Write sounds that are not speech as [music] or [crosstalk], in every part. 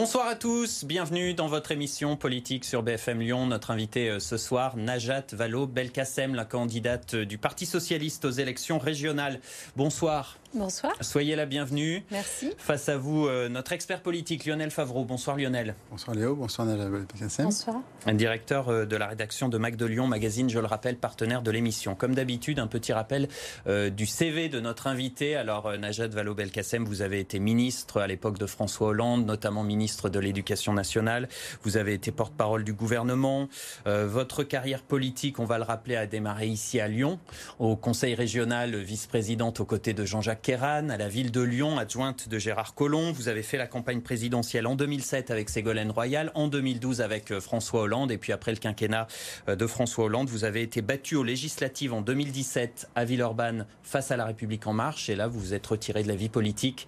Bonsoir à tous, bienvenue dans votre émission politique sur BFM Lyon. Notre invité euh, ce soir, Najat Vallaud-Belkacem, la candidate du Parti socialiste aux élections régionales. Bonsoir. Bonsoir. Soyez la bienvenue. Merci. Face à vous, euh, notre expert politique Lionel Favreau. Bonsoir Lionel. Bonsoir Léo, bonsoir Najat Belkacem. Bonsoir. Directeur euh, de la rédaction de Mac de Lyon, magazine, je le rappelle, partenaire de l'émission. Comme d'habitude, un petit rappel du CV de notre invité. Alors, Najat Vallaud-Belkacem, vous avez été ministre à l'époque de François Hollande, notamment ministre de l'Éducation nationale. Vous avez été porte-parole du gouvernement. Euh, votre carrière politique, on va le rappeler, a démarré ici à Lyon, au Conseil régional, vice-présidente aux côtés de Jean-Jacques Kéran, à la ville de Lyon, adjointe de Gérard Collomb. Vous avez fait la campagne présidentielle en 2007 avec Ségolène Royal, en 2012 avec euh, François Hollande, et puis après le quinquennat euh, de François Hollande, vous avez été battu aux législatives en 2017 à Villeurbanne face à la République en marche, et là vous vous êtes retiré de la vie politique.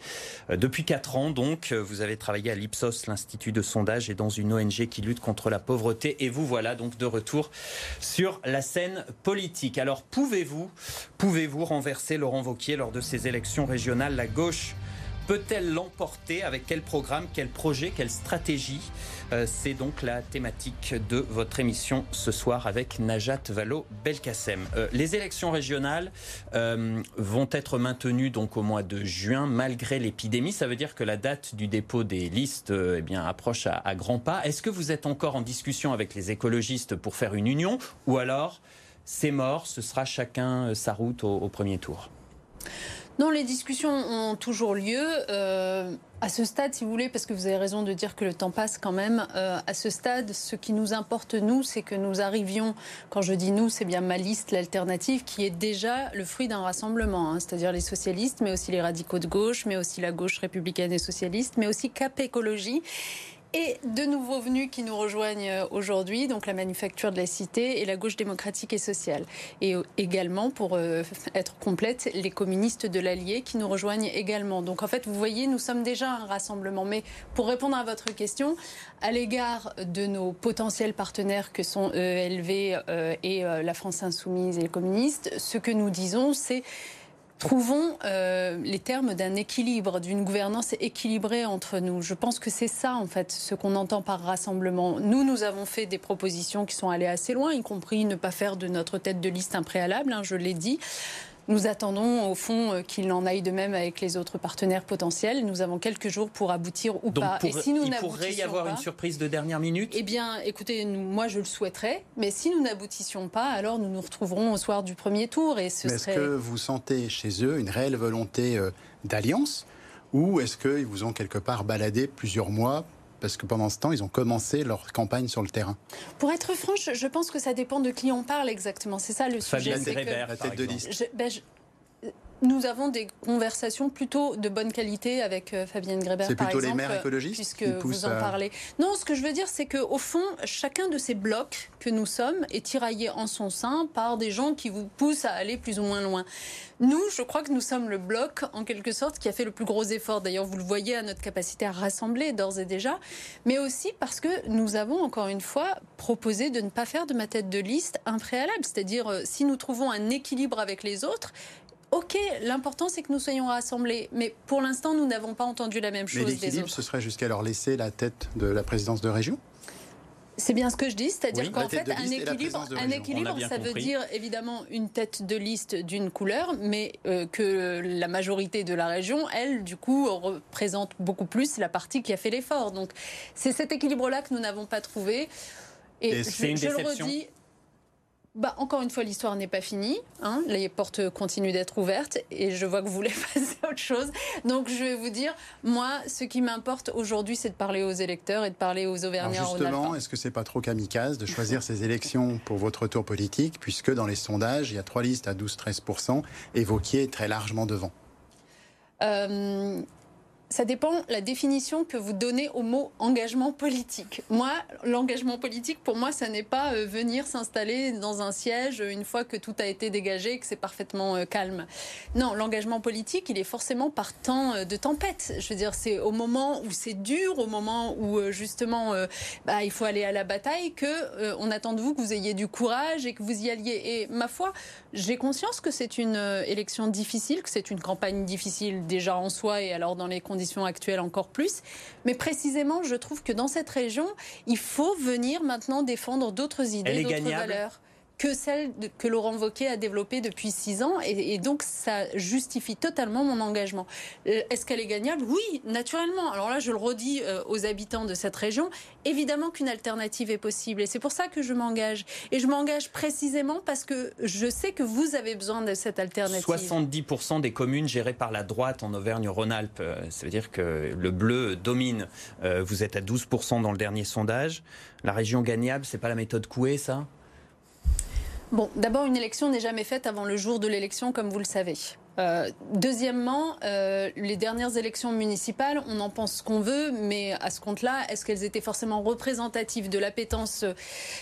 Depuis quatre ans, donc, vous avez travaillé à l'Ipsos, l'Institut de sondage, et dans une ONG qui lutte contre la pauvreté. Et vous voilà donc de retour sur la scène politique. Alors pouvez-vous, pouvez-vous renverser Laurent Vauquier lors de ces élections régionales? La gauche peut-elle l'emporter Avec quel programme, quel projet, quelle stratégie euh, C'est donc la thématique de votre émission ce soir avec Najat Vallaud-Belkacem. Euh, les élections régionales euh, vont être maintenues donc au mois de juin malgré l'épidémie. Ça veut dire que la date du dépôt des listes eh approche à, grands pas. Est-ce que vous êtes encore en discussion avec les écologistes pour faire une union ou alors c'est mort, ce sera chacun sa route au premier tour? Non, les discussions ont toujours lieu. Euh, à ce stade, si vous voulez, parce que vous avez raison de dire que le temps passe quand même, euh, à ce stade, ce qui nous importe, nous, c'est que nous arrivions, quand je dis nous, c'est bien ma liste, l'alternative, qui est déjà le fruit d'un rassemblement, hein, c'est-à-dire les socialistes, mais aussi les radicaux de gauche, mais aussi la gauche républicaine et socialiste, mais aussi Cap Écologie et de nouveaux venus qui nous rejoignent euh, aujourd'hui, donc la Manufacture de la Cité et la Gauche démocratique et sociale. Et euh, également, pour euh, [laughs] être complète, les communistes de l'Allier qui nous rejoignent également. Donc en fait, vous voyez, nous sommes déjà un rassemblement. Mais pour répondre à votre question, à l'égard de nos potentiels partenaires que sont ELV et la France Insoumise et les communistes, ce que nous disons, c'est trouvons euh, les termes d'un équilibre, d'une gouvernance équilibrée entre nous. Je pense que c'est ça, en fait, ce qu'on entend par rassemblement. Nous, nous avons fait des propositions qui sont allées assez loin, y compris ne pas faire de notre tête de liste un préalable, hein, je l'ai dit. Nous attendons au fond euh, qu'il en aille de même avec les autres partenaires potentiels. Nous avons quelques jours pour aboutir ou pas. Et si nous il pourrait y avoir une surprise de dernière minute? Eh bien, écoutez, moi je le souhaiterais, mais si nous n'aboutissions pas, alors nous nous retrouverons au soir du premier tour. Et ce Est-ce que vous sentez chez eux une réelle volonté euh, d'alliance? Ou est-ce qu'ils vous ont quelque part baladé plusieurs mois parce que pendant ce temps, ils ont commencé leur campagne sur le terrain. Pour être franche, je pense que ça dépend de qui on parle exactement. C'est ça le sujet. Fabienne tête de liste. Ben, nous avons des conversations plutôt de bonne qualité avec euh, Fabienne Grébert. C'est plutôt les maires écologistes puisque vous en parlez. Non, ce que je veux dire, c'est qu'au fond, chacun de ces blocs que nous sommes est tiraillé en son sein par des gens qui vous poussent à aller plus ou moins loin. Nous, je crois que nous sommes le bloc, en quelque sorte, qui a fait le plus gros effort. D'ailleurs, vous le voyez à notre capacité à rassembler d'ores et déjà, mais aussi parce que nous avons, encore une fois, proposé de ne pas faire de ma tête de liste un préalable. C'est-à-dire, euh, si nous trouvons un équilibre avec les autres, Ok, l'important c'est que nous soyons rassemblés, mais pour l'instant nous n'avons pas entendu la même chose. Mais l'équilibre, ce serait jusqu'à leur laisser la tête de la présidence de région? C'est bien ce que je dis, c'est-à-dire qu'en fait, un équilibre, un équilibre ça veut dire évidemment une tête de liste d'une couleur, mais euh, que la majorité de la région, elle, du coup, représente beaucoup plus la partie qui a fait l'effort. Donc, c'est cet équilibre-là que nous n'avons pas trouvé. Et, c'est une je le redis, bah, encore une fois, l'histoire n'est pas finie. Hein. Les portes continuent d'être ouvertes et je vois que vous voulez [laughs] passer à autre chose. Donc je vais vous dire, moi, ce qui m'importe aujourd'hui, c'est de parler aux électeurs et de parler aux Auvergnats. justement, est-ce que c'est pas trop kamikaze de choisir ces [laughs] élections pour votre tour politique, puisque dans les sondages, il y a trois listes à 12-13%, et Vauquier est très largement devant? Euh, ça dépend la définition que vous donnez au mot engagement politique. Moi, l'engagement politique, pour moi, ça n'est pas euh, venir s'installer dans un siège une fois que tout a été dégagé, que c'est parfaitement euh, calme. Non, l'engagement politique, il est forcément par temps euh, de tempête. Je veux dire, c'est au moment où c'est dur, au moment où justement bah, il faut aller à la bataille, que on attend de vous que vous ayez du courage et que vous y alliez. Et ma foi, j'ai conscience que c'est une élection difficile, que c'est une campagne difficile déjà en soi et alors dans les conditions conditions actuelles encore plus. Mais précisément, je trouve que dans cette région, il faut venir maintenant défendre d'autres idées, d'autres valeurs que celle que Laurent Wauquiez a développée depuis six ans. Et, donc, ça justifie totalement mon engagement. Euh, est-ce qu'elle est gagnable? Oui, naturellement. Alors là, je le redis euh, aux habitants de cette région. Évidemment qu'une alternative est possible. Et c'est pour ça que je m'engage. Et je m'engage précisément parce que je sais que vous avez besoin de cette alternative. 70% des communes gérées par la droite en Auvergne-Rhône-Alpes. Euh, ça veut dire que le bleu domine. Vous êtes à 12% dans le dernier sondage. La région gagnable, c'est pas la méthode Coué, ça? Bon, d'abord, une élection n'est jamais faite avant le jour de l'élection, comme vous le savez. Euh, deuxièmement, euh, les dernières élections municipales, on en pense ce qu'on veut, mais à ce compte-là, est-ce qu'elles étaient forcément représentatives de l'appétence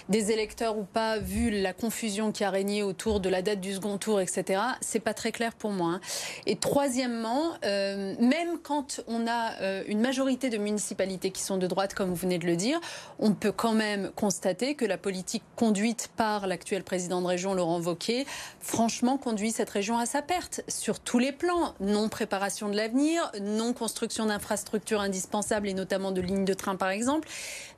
des électeurs ou pas, vu la confusion qui a régné autour de la date du second tour, etc. C'est pas très clair pour moi. Hein. Et troisièmement, euh, même quand on a euh, une majorité de municipalités qui sont de droite, comme vous venez de le dire, on peut quand même constater que la politique conduite par l'actuel président de région, Laurent Wauquiez, franchement, conduit cette région à sa perte sur tous les plans. Non préparation de l'avenir, non construction d'infrastructures indispensables et notamment de lignes de train par exemple,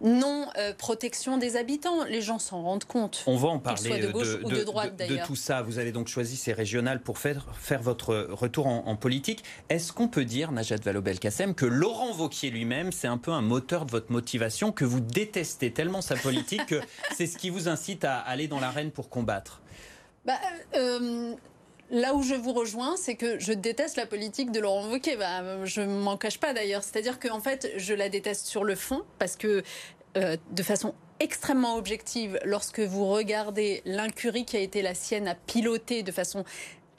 non euh, protection des habitants. Les gens s'en rendent compte. On va en parler de, gauche ou de, droite de, tout ça. Vous avez donc choisi ces régionales pour faire, faire votre retour en, politique. Est-ce qu'on peut dire, Najat Vallaud-Belkacem, que Laurent Vauquier lui-même, c'est un peu un moteur de votre motivation, que vous détestez tellement sa politique que [laughs] c'est ce qui vous incite à aller dans l'arène pour combattre? Bah, euh, Là où je vous rejoins, c'est que je déteste la politique de Laurent Wauquiez. Bah, je ne m'en cache pas d'ailleurs. C'est-à-dire qu'en fait, je la déteste sur le fond parce que euh, de façon extrêmement objective, lorsque vous regardez l'incurie qui a été la sienne à piloter de façon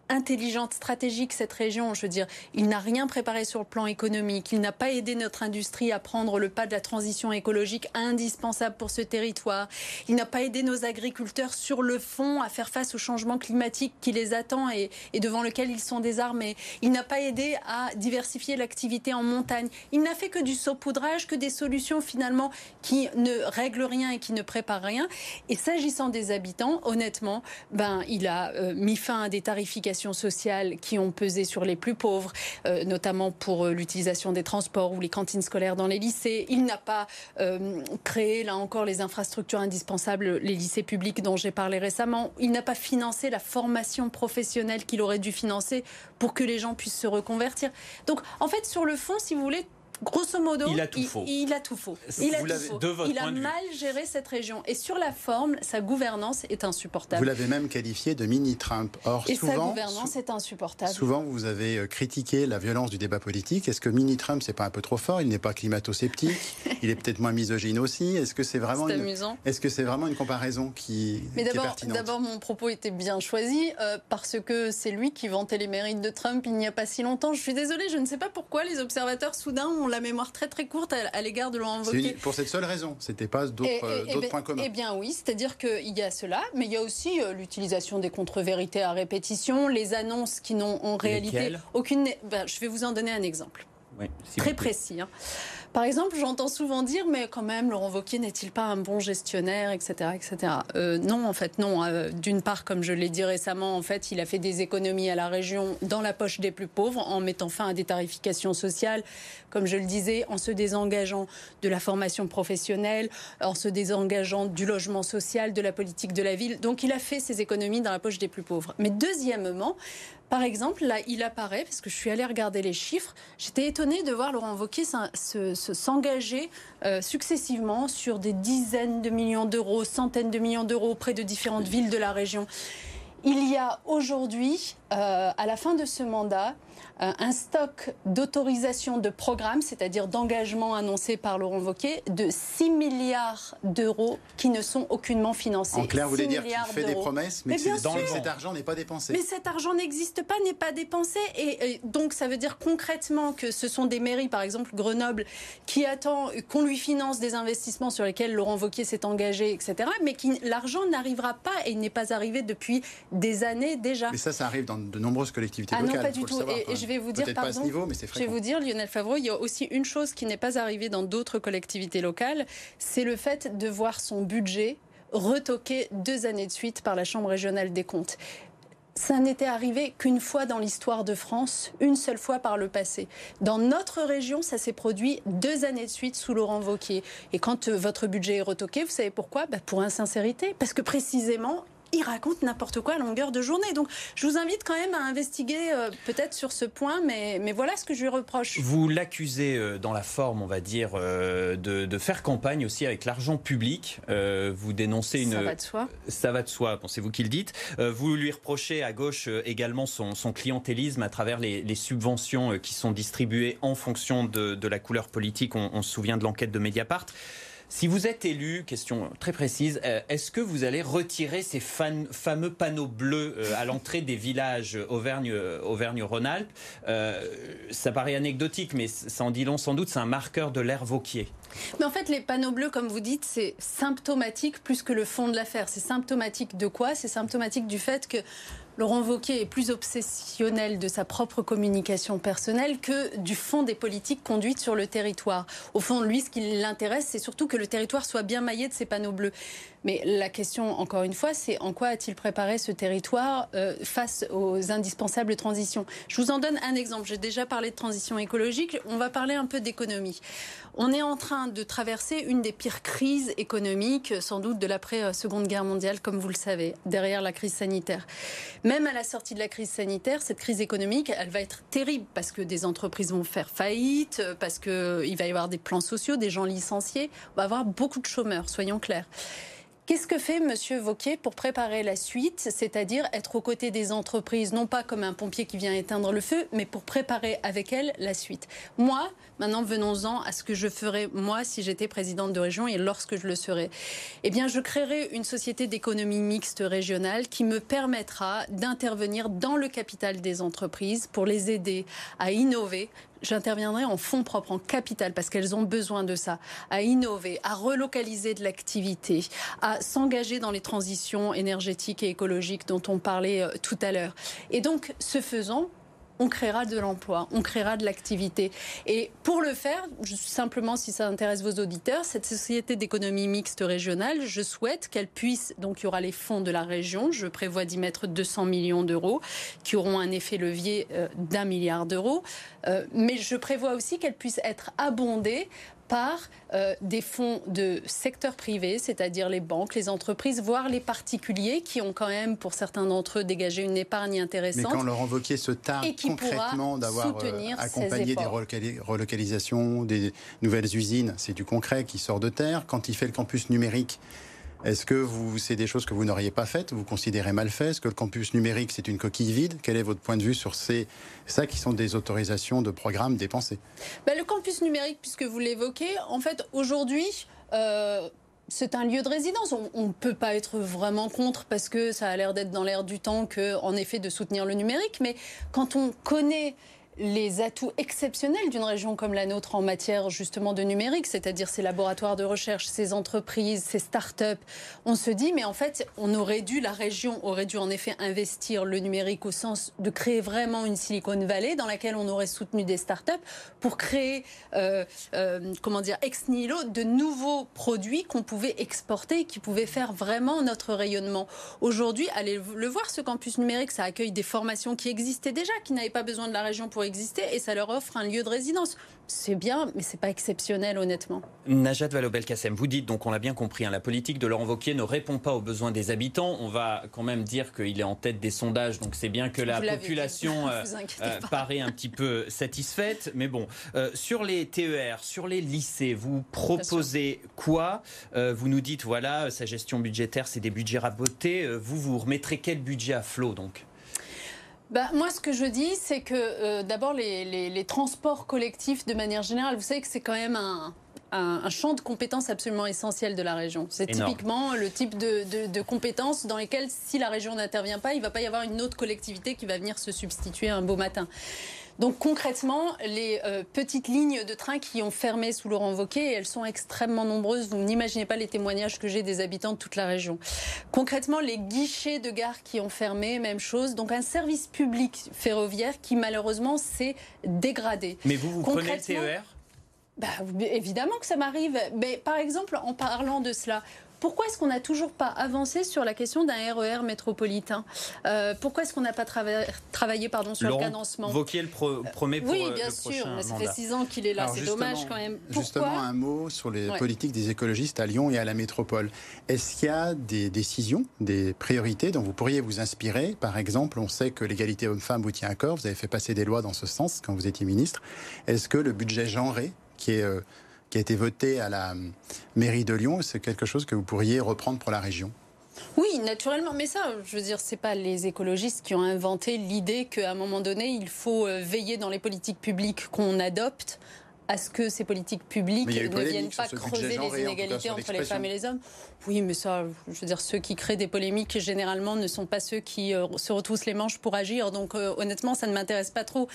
intelligente, stratégique cette région. Je veux dire, il n'a rien préparé sur le plan économique. Il n'a pas aidé notre industrie à prendre le pas de la transition écologique indispensable pour ce territoire. Il n'a pas aidé nos agriculteurs sur le fond à faire face au changement climatique qui les attend et, devant lequel ils sont désarmés. Il n'a pas aidé à diversifier l'activité en montagne. Il n'a fait que du saupoudrage, que des solutions finalement qui ne règlent rien et qui ne préparent rien. Et s'agissant des habitants, honnêtement, ben, il a euh, mis fin à des tarifications sociales qui ont pesé sur les plus pauvres, euh, notamment pour euh, l'utilisation des transports ou les cantines scolaires dans les lycées. Il n'a pas euh, créé, là encore, les infrastructures indispensables, les lycées publics dont j'ai parlé récemment. Il n'a pas financé la formation professionnelle qu'il aurait dû financer pour que les gens puissent se reconvertir. Donc, en fait, sur le fond, si vous voulez, grosso modo, il a tout faux. Il, a tout faux. Il a, tout faux. il a mal géré cette région. Et sur la forme, sa gouvernance est insupportable. Vous l'avez même qualifié de mini-Trump. Or, Et souvent, sa gouvernance est insupportable. Souvent, vous avez euh, critiqué la violence du débat politique. Est-ce que mini-Trump, c'est pas un peu trop fort? Il n'est pas climato-sceptique. il est peut-être moins misogyne aussi. Est-ce que c'est vraiment, une... amusant. Est-ce que c'est vraiment une comparaison qui, Mais est pertinente? D'abord, mon propos était bien choisi euh, parce que c'est lui qui vantait les mérites de Trump il n'y a pas si longtemps. Je suis désolée, je ne sais pas pourquoi les observateurs soudain ont la mémoire très très courte à, l'égard de Laurent Wauquiez. Pour cette seule raison, c'était pas d'autres euh, ben, points communs. Eh bien oui, c'est-à-dire qu'il y a cela, mais il y a aussi euh, l'utilisation des contre-vérités à répétition, les annonces qui n'ont en réalité aucune. Ben, je vais vous en donner un exemple. très précis. Hein. Par exemple, j'entends souvent dire, mais quand même, Laurent Wauquiez n'est-il pas un bon gestionnaire, etc., etc. Euh, non, en fait, non. Euh, d'une part, comme je l'ai dit récemment, en fait, il a fait des économies à la région dans la poche des plus pauvres en mettant fin à des tarifications sociales, comme je le disais, en se désengageant de la formation professionnelle, en se désengageant du logement social, de la politique de la ville. Donc, il a fait ses économies dans la poche des plus pauvres. Mais deuxièmement, par exemple, là, il apparaît, parce que je suis allée regarder les chiffres, j'étais étonnée de voir Laurent Wauquiez s'engager euh, successivement sur des dizaines de millions d'euros, centaines de millions d'euros auprès de différentes villes de la région. Il y a aujourd'hui, euh, à la fin de ce mandat, un stock d'autorisation de programme, c'est-à-dire d'engagement annoncé par Laurent Wauquiez, de 6 milliards d'euros qui ne sont aucunement financés. En clair, vous voulez dire qu'il fait des promesses, mais, cet argent n'est pas dépensé. Mais cet argent n'existe pas, n'est pas dépensé. Et, donc, ça veut dire concrètement que ce sont des mairies, par exemple Grenoble, qui attendent qu'on lui finance des investissements sur lesquels Laurent Wauquiez s'est engagé, etc. Mais l'argent n'arrivera pas et il n'est pas arrivé depuis des années déjà. Mais ça, ça arrive dans de nombreuses collectivités locales. Ah non, pas du tout. Et, je vais vous dire, pardon, je vais vous dire, Lionel Favreau, il y a aussi une chose qui n'est pas arrivée dans d'autres collectivités locales, c'est le fait de voir son budget retoqué deux années de suite par la Chambre régionale des comptes ça n'était arrivé qu'une fois dans l'histoire de France, une seule fois par le passé. Dans notre région, ça s'est produit deux années de suite sous Laurent Vauquier. Et quand euh, votre budget est retoqué, vous savez pourquoi? Bah Pour insincérité. Parce que précisément, il raconte n'importe quoi à longueur de journée. Donc je vous invite quand même à investiguer euh, peut-être sur ce point, mais, mais voilà ce que je lui reproche. Vous l'accusez euh, dans la forme, on va dire, euh, de, faire campagne aussi avec l'argent public. vous dénoncez une... Ça va de soi. Ça va de soi, c'est vous qui le dites. vous lui reprochez à gauche également son, clientélisme à travers les, subventions qui sont distribuées en fonction de, la couleur politique. On, on se souvient de l'enquête de Mediapart. Si vous êtes élu, question très précise, euh, est-ce que vous allez retirer ces fameux panneaux bleus euh, à l'entrée des villages euh, Auvergne-Rhône-Alpes? Ça paraît anecdotique, mais ça en dit long sans doute, c'est un marqueur de l'ère Vauquier. Mais en fait, les panneaux bleus, comme vous dites, c'est symptomatique plus que le fond de l'affaire. C'est symptomatique de quoi? C'est symptomatique du fait que Laurent Wauquiez est plus obsessionnel de sa propre communication personnelle que du fond des politiques conduites sur le territoire. Au fond, lui, ce qui l'intéresse, c'est surtout que le territoire soit bien maillé de ces panneaux bleus. Mais la question, encore une fois, c'est en quoi a-t-il préparé ce territoire euh, face aux indispensables transitions? Je vous en donne un exemple. J'ai déjà parlé de transition écologique. On va parler un peu d'économie. On est en train de traverser une des pires crises économiques, sans doute de l'après-seconde guerre mondiale, comme vous le savez, derrière la crise sanitaire. Même à la sortie de la crise sanitaire, cette crise économique, elle va être terrible parce que des entreprises vont faire faillite, parce qu'il va y avoir des plans sociaux, des gens licenciés. On va avoir beaucoup de chômeurs, soyons clairs. Qu'est-ce que fait M. Vauquier pour préparer la suite, c'est-à-dire être aux côtés des entreprises, non pas comme un pompier qui vient éteindre le feu, mais pour préparer avec elles la suite? Moi, maintenant venons-en à ce que je ferais moi si j'étais présidente de région et lorsque je le serai. Eh bien, je créerai une société d'économie mixte régionale qui me permettra d'intervenir dans le capital des entreprises pour les aider à innover, j'interviendrai en fonds propres, en capital, parce qu'elles ont besoin de ça, à innover, à relocaliser de l'activité, à s'engager dans les transitions énergétiques et écologiques dont on parlait euh, tout à l'heure. Et donc, ce faisant, on créera de l'emploi, on créera de l'activité. Et pour le faire, simplement si ça intéresse vos auditeurs, cette société d'économie mixte régionale, je souhaite qu'elle puisse, donc il y aura les fonds de la région, je prévois d'y mettre 200 millions d'euros, qui auront un effet levier euh, d'un milliard d'euros, euh, mais je prévois aussi qu'elle puisse être abondée par euh, des fonds de secteur privé, c'est-à-dire les banques, les entreprises, voire les particuliers qui ont quand même, pour certains d'entre eux, dégagé une épargne intéressante. Mais quand Laurent Wauquiez se tarde concrètement d'avoir euh, accompagné des relocalisations, des nouvelles usines, c'est du concret qui sort de terre. Quand il fait le campus numérique, est-ce que vous, c'est des choses que vous n'auriez pas faites, vous considérez mal fait Est-ce que le campus numérique, c'est une coquille vide? Quel est votre point de vue sur ces, ça qui sont des autorisations de programmes dépensés? Bah, Le campus numérique, puisque vous l'évoquez, en fait, aujourd'hui, euh, c'est un lieu de résidence. On ne peut pas être vraiment contre parce que ça a l'air d'être dans l'air du temps que, en effet, de soutenir le numérique. Mais quand on connaît les atouts exceptionnels d'une région comme la nôtre en matière justement de numérique, c'est-à-dire ces laboratoires de recherche, ces entreprises, ces start-up. On se dit, mais en fait, on aurait dû, la région aurait dû en effet investir le numérique au sens de créer vraiment une Silicon Valley dans laquelle on aurait soutenu des start-up pour créer, euh, euh, comment dire, ex nihilo, de nouveaux produits qu'on pouvait exporter qui pouvaient faire vraiment notre rayonnement. Aujourd'hui, allez le voir, ce campus numérique, ça accueille des formations qui existaient déjà, qui n'avaient pas besoin de la région pour exister et ça leur offre un lieu de résidence. C'est bien, mais c'est pas exceptionnel, honnêtement. Najat Vallaud-Belkacem, vous dites, donc on l'a bien compris, hein, la politique de Laurent Wauquiez ne répond pas aux besoins des habitants. On va quand même dire qu'il est en tête des sondages, donc c'est bien que la population [laughs] euh, euh, paraît un petit peu [laughs] satisfaite. Mais bon, euh, sur les TER, sur les lycées, vous proposez quoi? Vous nous dites, voilà, sa gestion budgétaire, c'est des budgets rabotés. vous, vous remettrez quel budget à flot, donc? Bah, moi, ce que je dis, c'est que euh, d'abord, les, transports collectifs, de manière générale, vous savez que c'est quand même un, champ de compétences absolument essentiel de la région. C'est typiquement le type de, de, compétences dans lesquelles, si la région n'intervient pas, il ne va pas y avoir une autre collectivité qui va venir se substituer un beau matin. Donc concrètement, les euh, petites lignes de train qui ont fermé sous Laurent Wauquiez, elles sont extrêmement nombreuses. Vous n'imaginez pas les témoignages que j'ai des habitants de toute la région. Concrètement, les guichets de gare qui ont fermé, même chose. Donc un service public ferroviaire qui malheureusement s'est dégradé. Mais vous, vous prenez le TER bah, évidemment que ça m'arrive. Mais par exemple, en parlant de cela, pourquoi est-ce qu'on n'a toujours pas avancé sur la question d'un RER e métropolitain euh, Pourquoi est-ce qu'on n'a pas travaillé pardon, sur le cadencement Vauquier le promet pour Oui, bien sûr, mais ça fait six ans qu'il est là, c'est dommage quand même. justement, un mot sur les politiques des écologistes à Lyon et à la métropole. Est-ce qu'il y a des décisions, des priorités dont vous pourriez vous inspirer? Par exemple, on sait que l'égalité homme-femme vous tient à corps, vous avez fait passer des lois dans ce sens quand vous étiez ministre. Est-ce que le budget genré, qui est euh, qui a été voté à la mairie de Lyon, c'est quelque chose que vous pourriez reprendre pour la région? Oui, naturellement. Mais ça, je veux dire, c'est pas les écologistes qui ont inventé l'idée qu'à un moment donné, il faut euh, veiller dans les politiques publiques qu'on adopte à ce que ces politiques publiques ne viennent pas creuser les inégalités entre les femmes et les hommes. Oui, mais ça, je veux dire, ceux qui créent des polémiques, généralement, ne sont pas ceux qui euh, se retroussent les manches pour agir. Donc, euh, honnêtement, ça ne m'intéresse pas trop.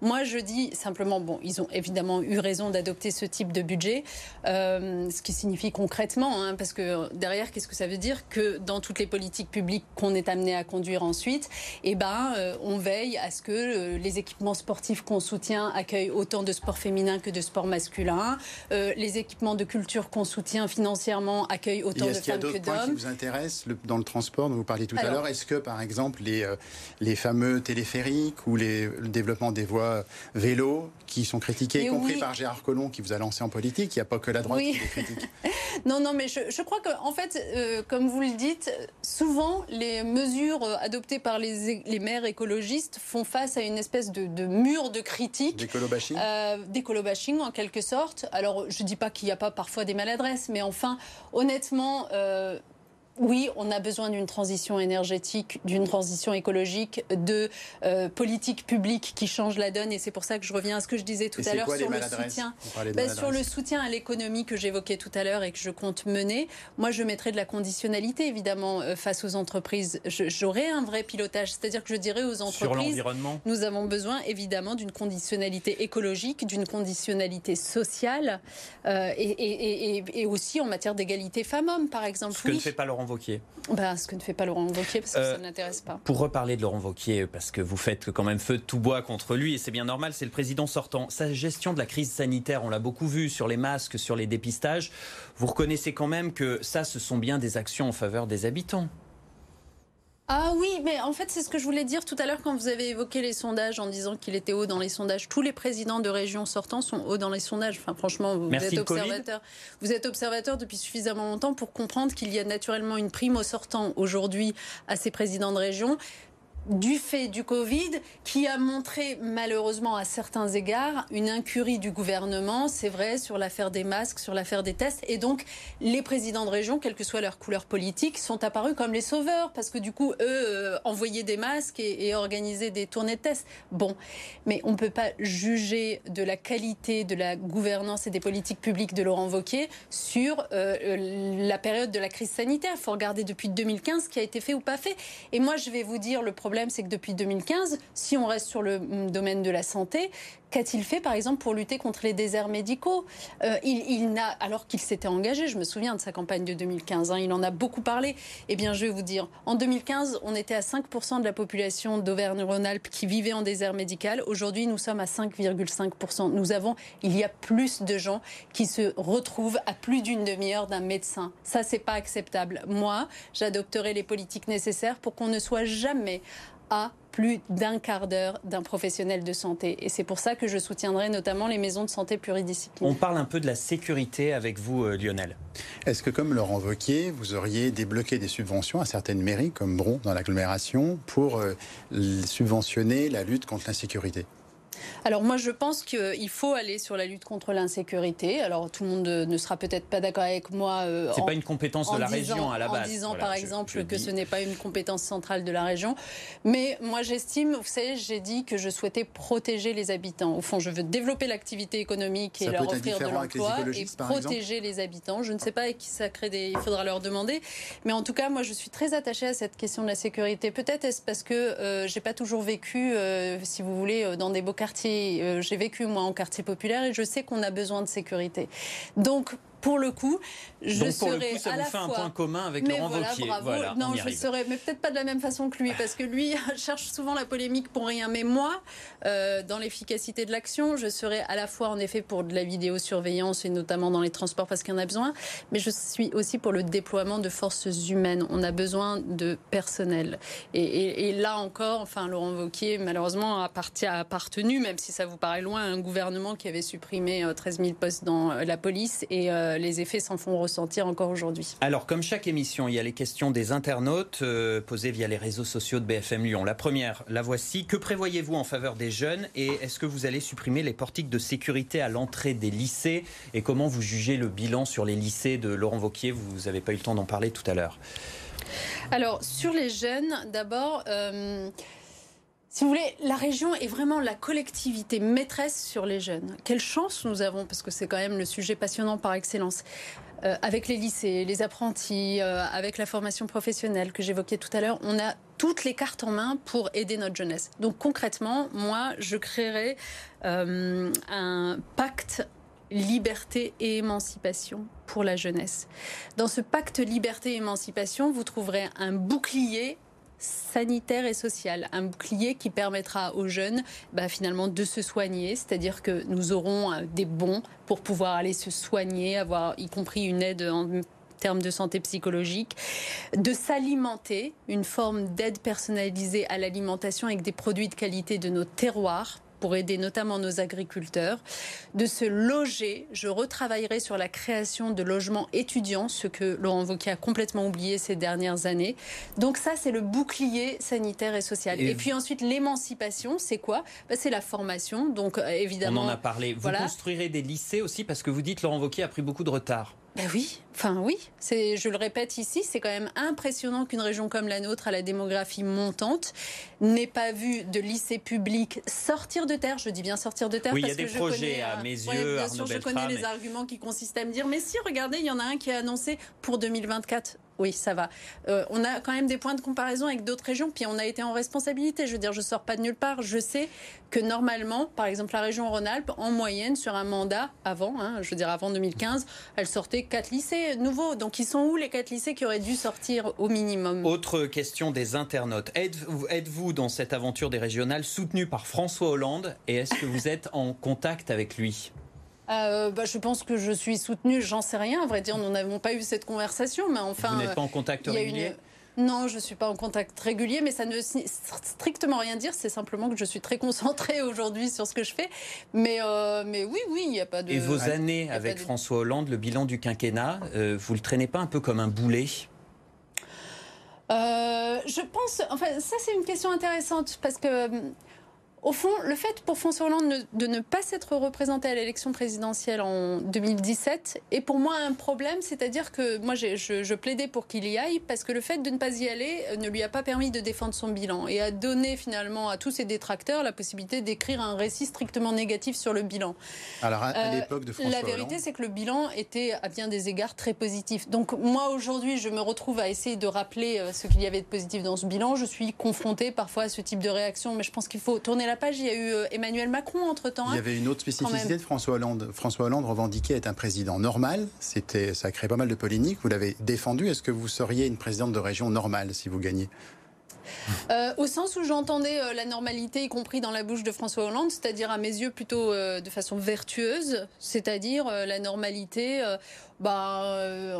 Moi, je dis simplement, bon, ils ont évidemment eu raison d'adopter ce type de budget, euh, ce qui signifie concrètement, hein, parce que derrière, qu'est-ce que ça veut dire Que dans toutes les politiques publiques qu'on est amené à conduire ensuite, eh ben, on veille à ce que les équipements sportifs qu'on soutient accueillent autant de sport féminin que de sport masculin, les équipements de culture qu'on soutient financièrement accueillent autant est-ce qu'il y a d'autres points qui vous intéressent dans le transport dont vous parliez tout à l'heure? Est-ce que, par exemple, les, euh, les fameux téléphériques ou les, le développement des voies vélo qui sont critiqués, y compris par Gérard Collomb qui vous a lancé en politique, il n'y a pas que la droite qui les critique. [laughs] non, non, mais je, je crois qu'en en fait, euh, comme vous le dites, souvent les mesures euh, adoptées par les, les maires écologistes font face à une espèce de, de mur de critique. D'écolo-bashing En quelque sorte. Alors, je ne dis pas qu'il n'y a pas parfois des maladresses, mais enfin, honnêtement, euh, oui, on a besoin d'une transition énergétique, d'une transition écologique, de euh, politiques publiques qui changent la donne. Et c'est pour ça que je reviens à ce que je disais tout à l'heure sur le soutien. Ben, sur le soutien à l'économie que j'évoquais tout à l'heure et que je compte mener. Moi, je mettrais de la conditionnalité, évidemment, euh, face aux entreprises. J'aurais un vrai pilotage. C'est-à-dire que je dirais aux entreprises, nous avons besoin, évidemment, d'une conditionnalité écologique, d'une conditionnalité sociale euh, et, aussi en matière d'égalité femmes-hommes, par exemple. Ce que ne fait pas Laurent Wauquiez bah, Ce que ne fait pas Laurent Wauquiez, parce que ça euh, ne l'intéresse pas. Pour reparler de Laurent Wauquiez, parce que vous faites quand même feu de tout bois contre lui, et c'est bien normal, c'est le président sortant. Sa gestion de la crise sanitaire, on l'a beaucoup vu sur les masques, sur les dépistages. Vous reconnaissez quand même que ça, ce sont bien des actions en faveur des habitants ah oui, mais en fait, c'est ce que je voulais dire tout à l'heure quand vous avez évoqué les sondages en disant qu'il était haut dans les sondages. Tous les présidents de régions sortants sont hauts dans les sondages. Enfin, franchement, vous êtes observateur. Vous êtes observateur depuis suffisamment longtemps pour comprendre qu'il y a naturellement une prime au sortant aujourd'hui à ces présidents de région du fait du Covid, qui a montré malheureusement à certains égards une incurie du gouvernement, c'est vrai, sur l'affaire des masques, sur l'affaire des tests. Et donc, les présidents de région, quelle que soit leur couleur politique, sont apparus comme les sauveurs, parce que du coup, eux, euh, envoyaient des masques et, organisaient des tournées de tests. Bon, mais on ne peut pas juger de la qualité de la gouvernance et des politiques publiques de Laurent Wauquiez sur euh, la période de la crise sanitaire. Il faut regarder depuis 2015 ce qui a été fait ou pas fait. Et moi, je vais vous dire le problème problème, c'est que depuis 2015, si on reste sur le mm, domaine de la santé, Qu'a-t-il fait, par exemple, pour lutter contre les déserts médicaux euh, il, n'a, alors qu'il s'était engagé, je me souviens de sa campagne de 2015, hein, il en a beaucoup parlé. Eh bien, je vais vous dire, en 2015, on était à 5% de la population d'Auvergne-Rhône-Alpes qui vivait en désert médical. Aujourd'hui, nous sommes à 5,5%. Nous avons, il y a plus de gens qui se retrouvent à plus d'une demi-heure d'un médecin. Ça, c'est pas acceptable. Moi, j'adopterai les politiques nécessaires pour qu'on ne soit jamais à plus d'un quart d'heure d'un professionnel de santé. Et c'est pour ça que je soutiendrai notamment les maisons de santé pluridisciplinaires. On parle un peu de la sécurité avec vous, euh, Lionel. Est-ce que, comme Laurent Wauquiez, vous auriez débloqué des subventions à certaines mairies, comme Bron dans l'agglomération, pour euh, subventionner la lutte contre l'insécurité? Alors moi, je pense qu'il faut aller sur la lutte contre l'insécurité. Alors tout le monde ne sera peut-être pas d'accord avec moi. Euh, c'est pas une compétence de la région à la base. En disant par exemple que ce n'est pas une compétence centrale de la région. Mais moi, j'estime, vous savez, j'ai dit que je souhaitais protéger les habitants. Au fond, je veux développer l'activité économique et leur offrir de l'emploi et protéger les habitants. Je ne sais pas avec qui ça crée des. Il faudra leur demander. Mais en tout cas, moi, je suis très attachée à cette question de la sécurité. Peut-être est-ce parce que euh, j'ai pas toujours vécu, euh, si vous voulez, euh, dans des beaux quartiers euh, j'ai vécu moi en quartier populaire et je sais qu'on a besoin de sécurité. Pour le coup, je Donc pour le coup, ça vous fait un point commun avec Laurent Wauquiez. Voilà, non, je serais, mais peut-être pas de la même façon que lui, [laughs] parce que lui [laughs] cherche souvent la polémique pour rien. Mais moi, euh, dans l'efficacité de l'action, je serais à la fois en effet pour de la vidéosurveillance et notamment dans les transports parce qu'il y en a besoin, mais je suis aussi pour le déploiement de forces humaines. On a besoin de personnel. Et, là encore, enfin, Laurent Wauquiez, malheureusement, a, appartenu, même si ça vous paraît loin, à un gouvernement qui avait supprimé 13 euh, 000 postes dans euh, la police et les effets s'en font ressentir encore aujourd'hui. Alors, comme chaque émission, il y a les questions des internautes posées via les réseaux sociaux de BFM Lyon. La première, la voici. Que prévoyez-vous en faveur des jeunes et est-ce que vous allez supprimer les portiques de sécurité à l'entrée des lycées? Et comment vous jugez le bilan sur les lycées de Laurent Vauquier? Vous n'avez pas eu le temps d'en parler tout à l'heure. Alors, sur les jeunes, d'abord. Euh, si vous voulez, la région est vraiment la collectivité maîtresse sur les jeunes. Quelle chance nous avons, parce que c'est quand même le sujet passionnant par excellence. Euh, avec les lycées, les apprentis, euh, avec la formation professionnelle que j'évoquais tout à l'heure, on a toutes les cartes en main pour aider notre jeunesse. Donc concrètement, moi, je créerai euh, un pacte liberté et émancipation pour la jeunesse. Dans ce pacte liberté et émancipation, vous trouverez un bouclier sanitaire et social, un bouclier qui permettra aux jeunes bah, finalement de se soigner, c'est-à-dire que nous aurons euh, des bons pour pouvoir aller se soigner, avoir y compris une aide en termes de santé psychologique, de s'alimenter, une forme d'aide personnalisée à l'alimentation avec des produits de qualité de nos terroirs pour aider notamment nos agriculteurs, de se loger. Je retravaillerai sur la création de logements étudiants, ce que Laurent Wauquiez a complètement oublié ces dernières années. Donc ça, c'est le bouclier sanitaire et social. Et, puis ensuite, l'émancipation, c'est quoi? Bah, C'est la formation. Donc évidemment... On en a parlé. Vous construirez des lycées aussi parce que vous dites Laurent Wauquiez a pris beaucoup de retard. Ben oui, enfin oui, c'est, je le répète ici, c'est quand même impressionnant qu'une région comme la nôtre, à la démographie montante, n'ait pas vu de lycée public sortir de terre. Je dis bien sortir de terre oui, parce il y a des projets à mes yeux. bien sûr, je connais les arguments qui consistent à me dire, mais si, regardez, il y en a un qui est annoncé pour 2024 oui, ça va. Euh, on a quand même des points de comparaison avec d'autres régions, puis on a été en responsabilité. Je veux dire, je sors pas de nulle part. Je sais que normalement, par exemple, la région Rhône-Alpes, en moyenne, sur un mandat avant, hein, je veux dire avant 2015, elle sortait quatre lycées nouveaux. Donc, ils sont où les quatre lycées qui auraient dû sortir au minimum? Autre question des internautes. Êtes-vous dans cette aventure des régionales soutenu par François Hollande et est-ce que vous êtes en contact avec lui? Euh, bah, je pense que je suis soutenue, j'en sais rien. À vrai dire, nous n'avons pas eu cette conversation, mais enfin. Vous n'êtes pas en contact régulier? Non, je ne suis pas en contact régulier, mais ça ne veut strictement rien dire. C'est simplement que je suis très concentrée [laughs] aujourd'hui sur ce que je fais. Mais, euh, mais oui, oui, il n'y a pas de. Et vos années avec François Hollande, le bilan du quinquennat, euh, vous le traînez pas un peu comme un boulet? Je pense. Enfin, ça, c'est une question intéressante parce que au fond, le fait pour François Hollande de ne pas s'être représenté à l'élection présidentielle en 2017 est pour moi un problème, c'est-à-dire que moi je, je, plaidais pour qu'il y aille parce que le fait de ne pas y aller ne lui a pas permis de défendre son bilan et a donné finalement à tous ses détracteurs la possibilité d'écrire un récit strictement négatif sur le bilan. Alors à, euh, l'époque de François La vérité, c'est que le bilan était à bien des égards très positif. Donc moi aujourd'hui, je me retrouve à essayer de rappeler euh, ce qu'il y avait de positif dans ce bilan. Je suis confrontée parfois à ce type de réaction, mais je pense qu'il faut tourner la page, il y a eu euh, Emmanuel Macron entre-temps. Il y hein, avait une autre spécificité de François Hollande. François Hollande revendiquait être un président normal. C'était, ça a créé pas mal de polémiques. Vous l'avez défendu. Est-ce que vous seriez une présidente de région normale si vous gagnez? Euh, au sens où j'entendais euh, la normalité, y compris dans la bouche de François Hollande, c'est-à-dire à mes yeux plutôt de façon vertueuse, c'est-à-dire la normalité bah, euh,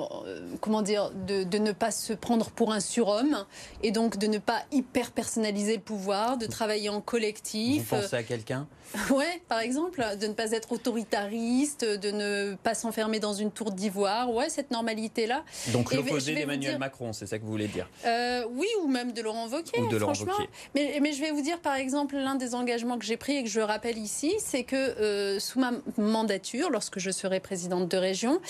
comment dire, de, de, ne pas se prendre pour un surhomme et donc de ne pas hyper personnaliser le pouvoir, de travailler en collectif. Vous pensez à quelqu'un? [laughs] Ouais, par exemple, de ne pas être autoritariste, de ne pas s'enfermer dans une tour d'ivoire. Ouais, cette normalité-là. Donc l'opposé d'Emmanuel Macron, c'est ça que vous voulez dire? Euh, Oui, ou même de Laurent Wauquiez, ou de franchement. Laurent mais, mais, je vais vous dire, par exemple, l'un des engagements que j'ai pris et que je rappelle ici, c'est que euh, sous ma mandature, lorsque je serai présidente de région,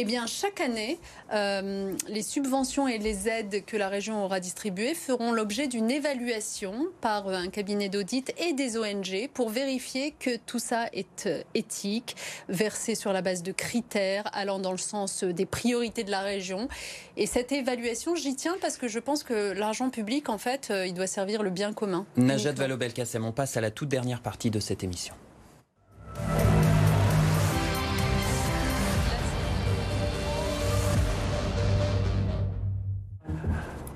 eh bien, chaque année, euh, les subventions et les aides que la région aura distribuées feront l'objet d'une évaluation par un cabinet d'audit et des ONG pour vérifier que tout ça est euh, éthique, versé sur la base de critères allant dans le sens des priorités de la région. Et cette évaluation, j'y tiens parce que je pense que l'argent public, en fait, euh, il doit servir le bien commun. Najat Vallaud-Belkacem, on passe à la toute dernière partie de cette émission.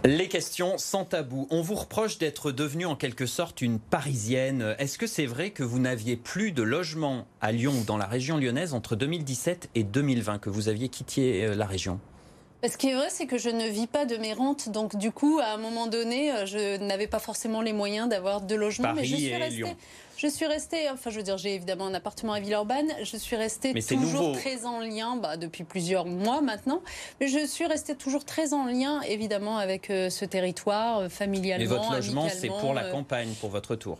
Les questions sans tabou. On vous reproche d'être devenue en quelque sorte une Parisienne. Est-ce que c'est vrai que vous n'aviez plus de logement à Lyon ou dans la région lyonnaise entre 2017 et 2020, que vous aviez quitté euh, la région? Ce qui est vrai, c'est que je ne vis pas de mes rentes. Donc, du coup, à un moment donné, euh, je n'avais pas forcément les moyens d'avoir de logement. mais je suis restée. Je suis restée, enfin je veux dire, j'ai évidemment un appartement à Villeurbanne. Je suis restée toujours très en lien, bah, depuis plusieurs mois maintenant. Mais je suis restée toujours très en lien, évidemment, avec euh, ce territoire, euh, familialement. Mais votre logement, c'est pour la campagne, pour votre tour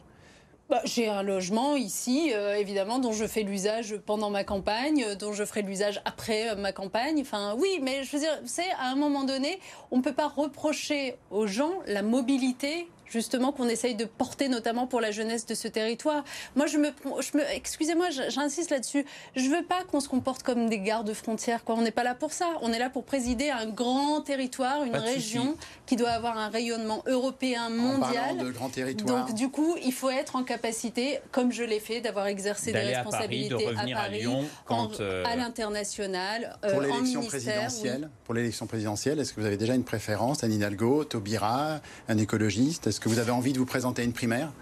bah, j'ai un logement ici, euh, évidemment, dont je fais l'usage pendant ma campagne, euh, dont je ferai l'usage après euh, ma campagne. Enfin, oui, mais je veux dire, c'est à un moment donné, on ne peut pas reprocher aux gens la mobilité justement qu'on essaye de porter notamment pour la jeunesse de ce territoire. Moi, je me, je me excusez-moi, j'insiste là-dessus. Je veux pas qu'on se comporte comme des gardes frontières. Quoi. On n'est pas là pour ça. On est là pour présider un grand territoire, une région qui doit avoir un rayonnement européen, mondial. de grand territoire. Donc, du coup, il faut être en capacité, comme je l'ai fait, d'avoir exercé des responsabilités à Paris, à, Lyon, quand, euh, à l'international, euh, pour l'élection présidentielle. Pour l'élection présidentielle, est-ce que vous avez déjà une préférence, Anne Hidalgo, Taubira, un écologiste que vous avez envie de vous présenter à une primaire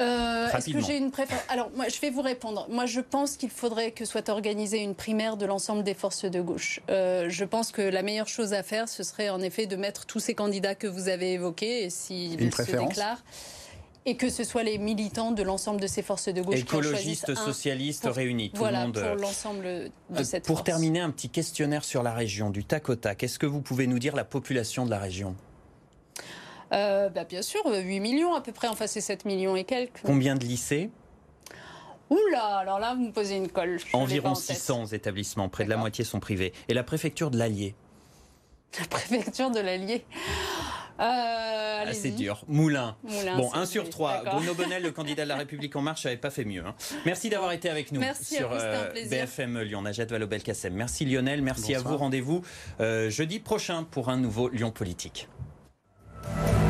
euh, Est-ce que j'ai une préférence Alors, moi, je vais vous répondre. Moi, je pense qu'il faudrait que soit organisée une primaire de l'ensemble des forces de gauche. Euh, je pense que la meilleure chose à faire, ce serait en effet de mettre tous ces candidats que vous avez évoqués, et s'ils se déclarent et que ce soit les militants de l'ensemble de ces forces de gauche écologistes, socialistes réunis, tout le monde. Pour l'ensemble de euh, cette Pour terminer, un petit questionnaire sur la région, du tac au tac. Est-ce que vous pouvez nous dire la population de la région? Euh, bah, Bien sûr, 8 millions à peu près, enfin c'est 7 millions et quelques. Combien de lycées? Oula, alors là, vous me posez une colle. Environ 600 établissements, près de la moitié sont privés. Et la préfecture de l'Allier? La préfecture de l'Allier euh, c'est dur. Moulin. bon, 1 sur 3. Bruno Bonnel, le candidat de la République En Marche, n'avait pas fait mieux. Hein. Merci d'avoir été avec nous sur euh, BFM Lyon. Najat Vallaud-Belkacem. Merci Lionel, merci à vous. Rendez-vous euh, jeudi prochain pour un nouveau Lyon Politique. Bye.